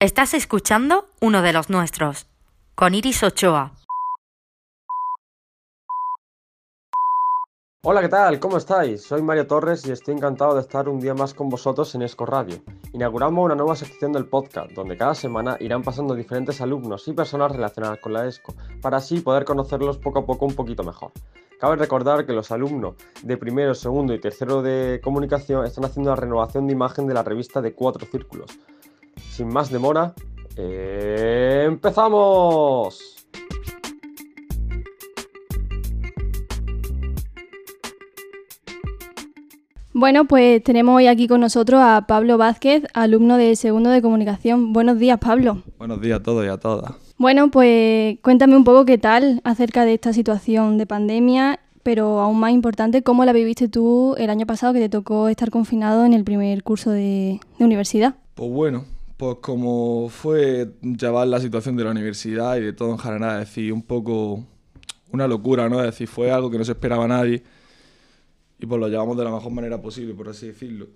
Estás escuchando uno de los nuestros, con Iris Ochoa. Hola, ¿qué tal? ¿Cómo estáis? Soy Mario Torres y estoy encantado de estar un día más con vosotros en Esco Radio. Inauguramos una nueva sección del podcast, donde cada semana irán pasando diferentes alumnos y personas relacionadas con la ESCO, para así poder conocerlos poco a poco un poquito mejor. Cabe recordar que los alumnos de primero, segundo y tercero de comunicación están haciendo la renovación de imagen de la revista de Cuatro Círculos. Sin más demora, ¡empezamos! Bueno, pues tenemos hoy aquí con nosotros a Pablo Vázquez, alumno de segundo de comunicación. Buenos días, Pablo. Buenos días a todos y a todas. Bueno, pues cuéntame un poco qué tal acerca de esta situación de pandemia, pero aún más importante, cómo la viviste tú el año pasado que te tocó estar confinado en el primer curso de, de universidad. Pues bueno, pues como fue llevar la situación de la universidad y de todo en general, es decir, un poco una locura, ¿no? Es decir, fue algo que no se esperaba nadie y pues lo llevamos de la mejor manera posible, por así decirlo.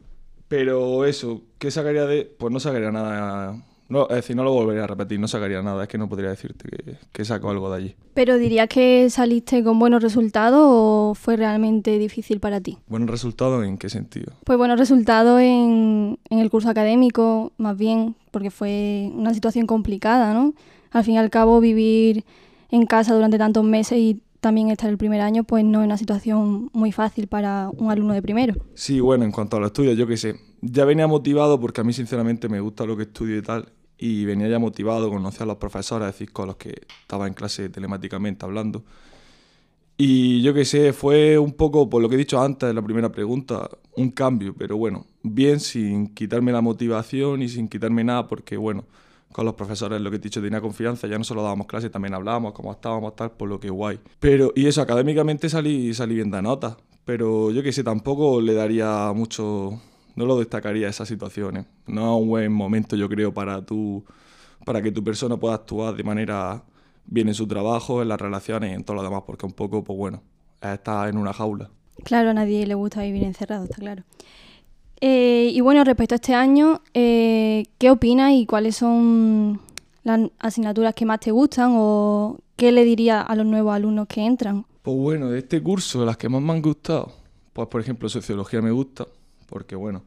Pero eso, ¿qué sacaría de...? Pues no sacaría nada... No, es decir, no lo volvería a repetir, no sacaría nada, es que no podría decirte que, que saco algo de allí. ¿Pero dirías que saliste con buenos resultados o fue realmente difícil para ti? ¿Buenos resultados en qué sentido? Pues buenos resultados en, en el curso académico, más bien, porque fue una situación complicada, ¿no? Al fin y al cabo, vivir en casa durante tantos meses y también estar el primer año, pues no es una situación muy fácil para un alumno de primero. Sí, bueno, en cuanto a los estudios, yo qué sé, ya venía motivado porque a mí sinceramente me gusta lo que estudio y tal, y venía ya motivado, conocía a los profesores, es decir, con los que estaba en clase telemáticamente hablando. Y yo qué sé, fue un poco, por lo que he dicho antes de la primera pregunta, un cambio, pero bueno, bien sin quitarme la motivación y sin quitarme nada, porque bueno, con los profesores, lo que he dicho, tenía confianza, ya no solo dábamos clases, también hablábamos, cómo estábamos, tal, por lo que guay. Pero, y eso, académicamente salí, salí bien de nota, pero yo que sé, tampoco le daría mucho, no lo destacaría esas situaciones. No es un buen momento, yo creo, para tu, para que tu persona pueda actuar de manera bien en su trabajo, en las relaciones y en todo lo demás, porque un poco, pues bueno, está en una jaula. Claro, a nadie le gusta vivir encerrado, está claro. Eh, y bueno, respecto a este año, eh, ¿qué opinas y cuáles son las asignaturas que más te gustan o qué le dirías a los nuevos alumnos que entran? Pues bueno, de este curso, las que más me han gustado, pues por ejemplo, sociología me gusta, porque bueno,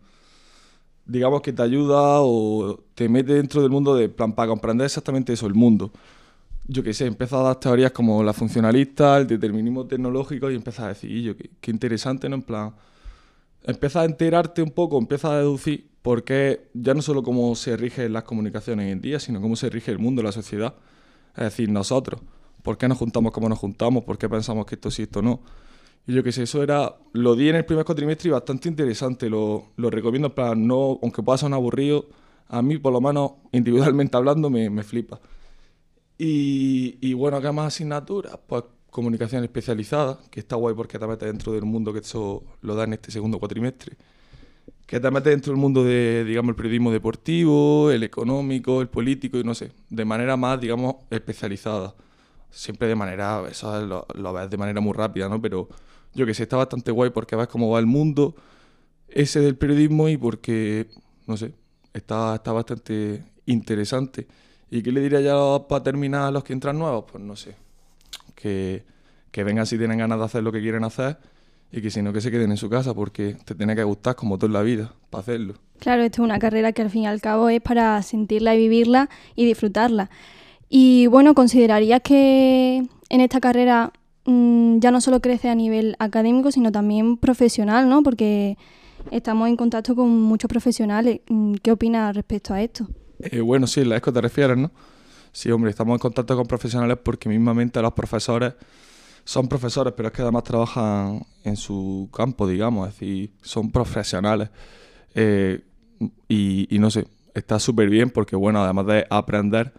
digamos que te ayuda o te mete dentro del mundo de plan para comprender exactamente eso, el mundo. Yo qué sé, empieza a dar teorías como la funcionalista, el determinismo tecnológico y empieza a decir, y yo, qué, interesante, ¿no? En plan, empieza a enterarte un poco, empieza a deducir por qué ya no solo cómo se rigen las comunicaciones hoy en día, sino cómo se rige el mundo, la sociedad. Es decir, nosotros. ¿Por qué nos juntamos como nos juntamos? ¿Por qué pensamos que esto sí, esto no? Y yo qué sé, eso era, lo di en el primer cuatrimestre y bastante interesante, lo, lo recomiendo, para no, aunque pueda un aburrido, a mí por lo menos individualmente hablando me, me flipa. Y, y bueno, ¿qué más asignaturas? Pues comunicación especializada, que está guay porque te metes dentro del mundo que eso lo da en este segundo cuatrimestre, que te metes dentro del mundo de, digamos, el periodismo deportivo, el económico, el político y no sé, de manera más, digamos, especializada. Siempre de manera, eso lo, lo ves de manera muy rápida, ¿no? Pero yo que sé, está bastante guay porque ves cómo va el mundo ese del periodismo y porque, no sé, está, está bastante interesante. ¿Y qué le diría ya para terminar a los que entran nuevos? Pues no sé, que, que, vengan si tienen ganas de hacer lo que quieren hacer y que si no que se queden en su casa porque te tiene que gustar como todo en la vida para hacerlo. Claro, esto es una carrera que al fin y al cabo es para sentirla y vivirla y disfrutarla. Y bueno, ¿considerarías que en esta carrera mmm, ya no solo crece a nivel académico, sino también profesional, ¿no? Porque estamos en contacto con muchos profesionales. ¿Qué opinas respecto a esto? Eh, bueno, sí, la ESCO te refieres, ¿no? Sí, hombre, estamos en contacto con profesionales porque mismamente los profesores son profesores, pero es que además trabajan en su campo, digamos, es decir, son profesionales. Eh, y, y, no sé, está súper bien porque, bueno, además de aprender,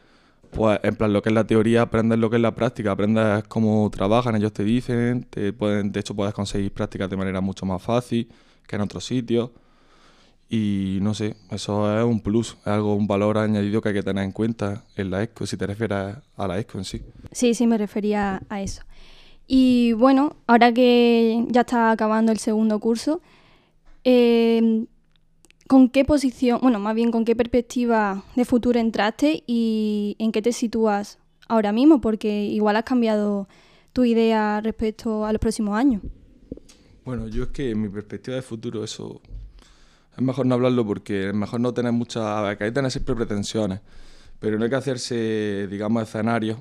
pues en plan lo que es la teoría, aprendes lo que es la práctica, aprendes cómo trabajan, ellos te dicen, te pueden, de hecho puedes conseguir prácticas de manera mucho más fácil que en otros sitios. Y no sé, eso es un plus, es algo, un valor añadido que hay que tener en cuenta en la ESCO, si te refieres a la ESCO en sí. Sí, sí, me refería a eso. Y bueno, ahora que ya está acabando el segundo curso, eh, ¿con qué posición, bueno, más bien con qué perspectiva de futuro entraste y en qué te sitúas ahora mismo? Porque igual has cambiado tu idea respecto a los próximos años. Bueno, yo es que mi perspectiva de futuro eso es mejor no hablarlo porque es mejor no tener muchas... hay que tener siempre pretensiones, pero no hay que hacerse, digamos, escenarios,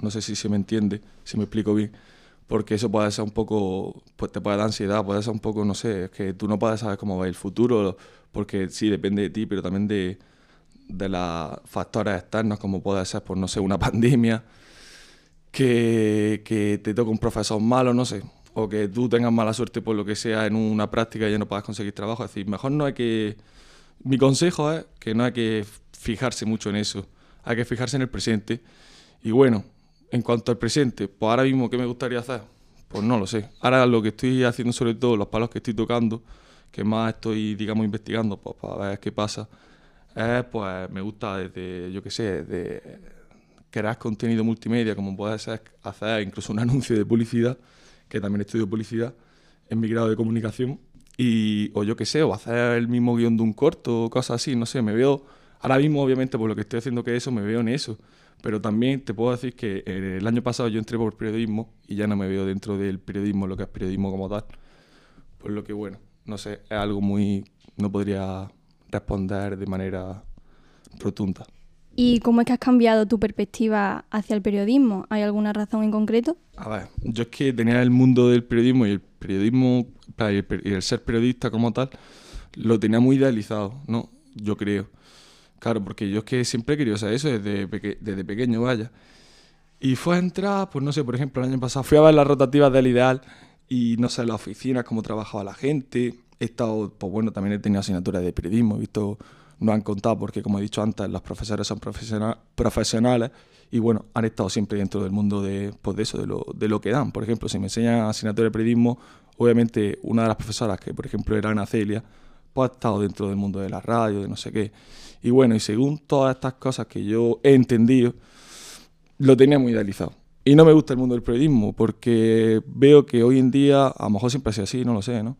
no sé si se me entiende, si me explico bien, porque eso puede ser un poco, pues te puede dar ansiedad, puede ser un poco, no sé, es que tú no puedes saber cómo va el futuro, porque sí, depende de ti, pero también de, de los factores externos, como puede ser, pues no sé, una pandemia, que, que te toca un profesor malo, no sé, o que tú tengas mala suerte por lo que sea en una práctica y ya no puedas conseguir trabajo. Es decir, mejor no hay que... Mi consejo es que no hay que fijarse mucho en eso, hay que fijarse en el presente. Y bueno, en cuanto al presente, pues ahora mismo, ¿qué me gustaría hacer? Pues no lo sé. Ahora lo que estoy haciendo, sobre todo los palos que estoy tocando, que más estoy, digamos, investigando pues, para ver qué pasa, es, pues me gusta desde, yo qué sé, de crear contenido multimedia, como puede ser hacer incluso un anuncio de publicidad, que también estudio publicidad en mi grado de comunicación, y, o yo qué sé, o hacer el mismo guion de un corto, cosas así, no sé, me veo, ahora mismo obviamente por lo que estoy haciendo que eso, me veo en eso. Pero también te puedo decir que eh, el año pasado yo entré por periodismo y ya no me veo dentro del periodismo, lo que es periodismo como tal. Por lo que, bueno, no sé, es algo muy... no podría responder de manera rotunda. ¿Y cómo es que has cambiado tu perspectiva hacia el periodismo? ¿Hay alguna razón en concreto? A ver, yo es que tenía el mundo del periodismo y el periodismo y el ser periodista como tal, lo tenía muy idealizado, ¿no? Yo creo. Claro, porque yo es que siempre he querido saber eso desde, desde pequeño, vaya. Y fue a entrar, pues no sé, por ejemplo, el año pasado fui a ver las rotativas del Ideal y no sé, las oficinas, cómo trabajaba la gente. He estado, pues bueno, también he tenido asignaturas de periodismo, he visto, no han contado porque, como he dicho antes, los profesores son profesionales y bueno, han estado siempre dentro del mundo de, pues de eso, de lo, de lo que dan. Por ejemplo, si me enseñan asignatura de periodismo, obviamente una de las profesoras, que por ejemplo era Ana Celia, pues ha estado dentro del mundo de la radio, de no sé qué. Y bueno, y según todas estas cosas que yo he entendido, lo tenía muy idealizado. Y no me gusta el mundo del periodismo, porque veo que hoy en día, a lo mejor siempre ha sido así, no lo sé, ¿no?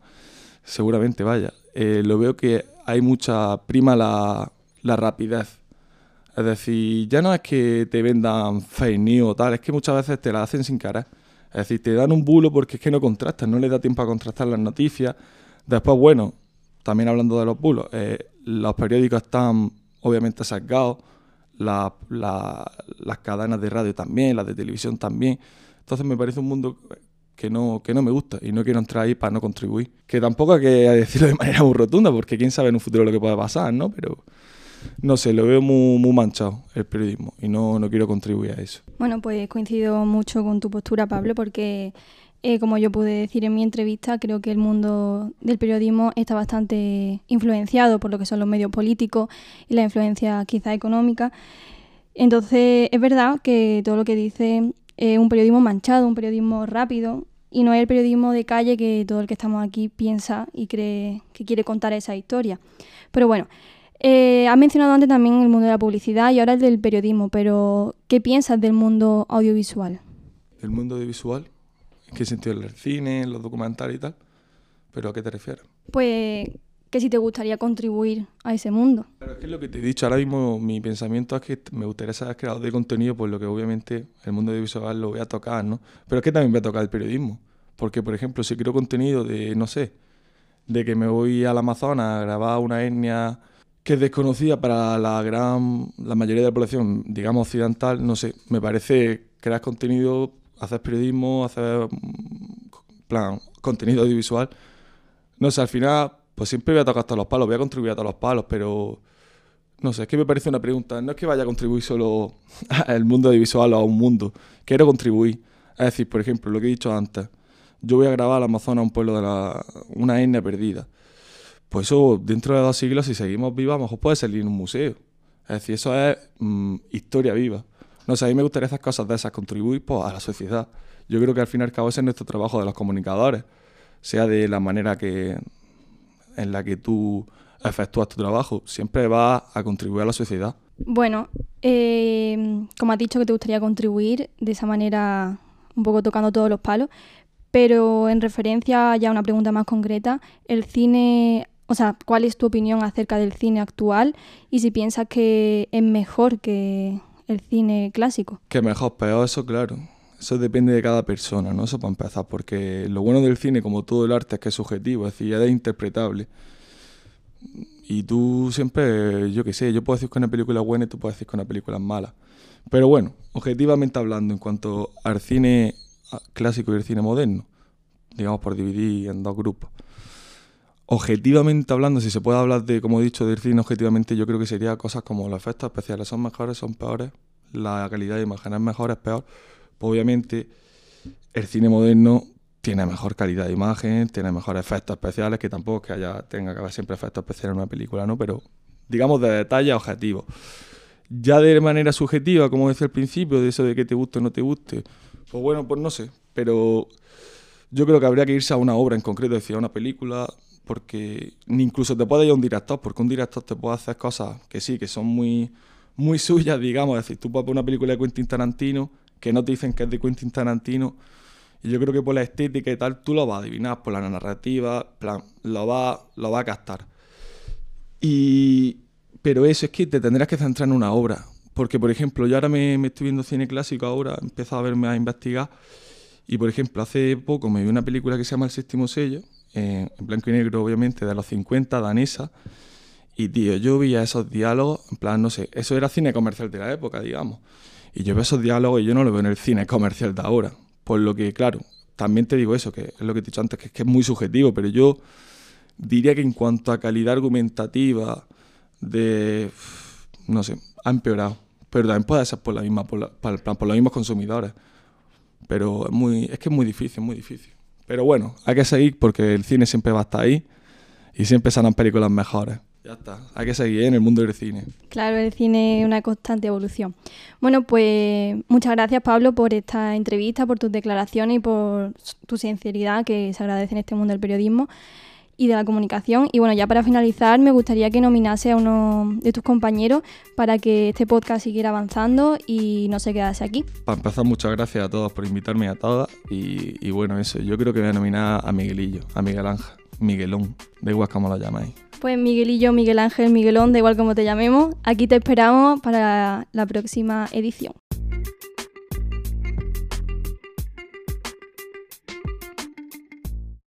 Seguramente, vaya. Eh, lo veo que hay mucha prima la, la rapidez. Es decir, ya no es que te vendan fake news o tal, es que muchas veces te la hacen sin cara. Es decir, te dan un bulo porque es que no contrastan, no le da tiempo a contrastar las noticias. Después, bueno, también hablando de los bulos, eh, los periódicos están obviamente sacados, las cadenas de radio también, las de televisión también. Entonces me parece un mundo que no, que no me gusta y no quiero entrar ahí para no contribuir. Que tampoco hay que decirlo de manera muy rotunda, porque quién sabe en un futuro lo que pueda pasar, ¿no? Pero no sé, lo veo muy, muy manchado el periodismo y no, no quiero contribuir a eso. Bueno, pues coincido mucho con tu postura, Pablo, porque eh, como yo pude decir en mi entrevista, creo que el mundo del periodismo está bastante influenciado por lo que son los medios políticos y la influencia quizá económica. Entonces, es verdad que todo lo que dice es un periodismo manchado, un periodismo rápido, y no es el periodismo de calle que todo el que estamos aquí piensa y cree que quiere contar esa historia. Pero bueno, eh, has mencionado antes también el mundo de la publicidad y ahora el del periodismo, pero ¿qué piensas del mundo audiovisual? ¿El mundo audiovisual? ¿En qué sentido? ¿El cine, los documentales y tal? ¿Pero a qué te refieres? Pues que si te gustaría contribuir a ese mundo. Claro, es que lo que te he dicho. Ahora mismo mi pensamiento es que me gustaría ser creador de contenido, por lo que obviamente el mundo audiovisual lo voy a tocar, ¿no? Pero es que también voy a tocar el periodismo. Porque, por ejemplo, si quiero contenido de, no sé, de que me voy al Amazonas a grabar una etnia que es desconocida para la gran, la mayoría de la población, digamos occidental, no sé, me parece crear contenido hacer periodismo, hacer plan, contenido audiovisual. No sé, al final, pues siempre voy a tocar todos los palos, voy a contribuir a todos los palos, pero no sé, es que me parece una pregunta. No es que vaya a contribuir solo al mundo audiovisual o a un mundo, quiero contribuir. Es decir, por ejemplo, lo que he dicho antes, yo voy a grabar al Amazonas, un pueblo de la, una etnia perdida. Pues eso, dentro de dos siglos, si seguimos vivos, a lo mejor puede salir en un museo. Es decir, eso es mm, historia viva. No sé, a mí me gustaría esas cosas de esas, contribuir pues, a la sociedad. Yo creo que al fin y al cabo ese es nuestro trabajo de los comunicadores, sea de la manera que en la que tú efectúas tu trabajo, siempre va a contribuir a la sociedad. Bueno, eh, como has dicho que te gustaría contribuir de esa manera, un poco tocando todos los palos, pero en referencia ya a una pregunta más concreta, ¿el cine o sea, cuál es tu opinión acerca del cine actual y si piensas que es mejor que el cine clásico. Que mejor, peor, eso claro. Eso depende de cada persona, ¿no? Eso para empezar, porque lo bueno del cine, como todo el arte, es que es subjetivo, es decir, es interpretable. Y tú siempre, yo qué sé, yo puedo decir que una película buena y tú puedes decir que una película mala. Pero bueno, objetivamente hablando, en cuanto al cine clásico y el cine moderno, digamos por dividir en dos grupos. Objetivamente hablando, si se puede hablar de, como he dicho, del cine objetivamente, yo creo que sería cosas como los efectos especiales son mejores, son peores, la calidad de imagen es mejor, es peor. Pues obviamente el cine moderno tiene mejor calidad de imagen, tiene mejores efectos especiales, que tampoco es que haya, tenga que haber siempre efectos especiales en una película, ¿no? Pero digamos de detalle objetivo. Ya de manera subjetiva, como decía al principio, de eso de que te guste o no te guste, pues bueno, pues no sé, pero yo creo que habría que irse a una obra en concreto, es decir, a una película, porque ni incluso te puede ir a un director, porque un director te puede hacer cosas que sí, que son muy, muy suyas, digamos, es decir, tú puedes ver una película de Quentin Tarantino, que no te dicen que es de Quentin Tarantino, y yo creo que por la estética y tal, tú lo vas a adivinar, por la narrativa, plan, lo vas lo va a captar. Y, pero eso es que te tendrás que centrar en una obra. Porque, por ejemplo, yo ahora me, estoy viendo cine clásico, ahora he empezado a verme a investigar. Y, por ejemplo, hace poco me vi una película que se llama El séptimo sello, en blanco y negro, obviamente, de los 50, danesa. Y, tío, yo veía esos diálogos, en plan, no sé, eso era cine comercial de la época, digamos. Y yo veo esos diálogos y yo no lo veo en el cine comercial de ahora. Por lo que, claro, también te digo eso, que es lo que he dicho antes, que es, que es muy subjetivo, pero yo diría que en cuanto a calidad argumentativa, de. no sé, ha empeorado. Pero también puede ser por la misma, por, por los mismos consumidores. Pero es muy, es que es muy difícil, muy difícil. Pero bueno, hay que seguir porque el cine siempre va a estar ahí y siempre salen películas mejores. Ya está, hay que seguir en el mundo del cine. Claro, el cine es una constante evolución. Bueno, pues muchas gracias Pablo por esta entrevista, por tus declaraciones y por tu sinceridad que se agradece en este mundo del periodismo y de la comunicación. Y bueno, ya para finalizar, me gustaría que nominase a uno de tus compañeros para que este podcast siguiera avanzando y no se quedase aquí. Para empezar, muchas gracias a todos por invitarme a todas. Y, bueno, eso, yo creo que voy a nominar a Miguelillo, a Miguel Ángel, Miguelón, da igual cómo lo llamáis. Pues Miguelillo, Miguel Ángel, Miguelón, da igual como te llamemos, aquí te esperamos para la próxima edición.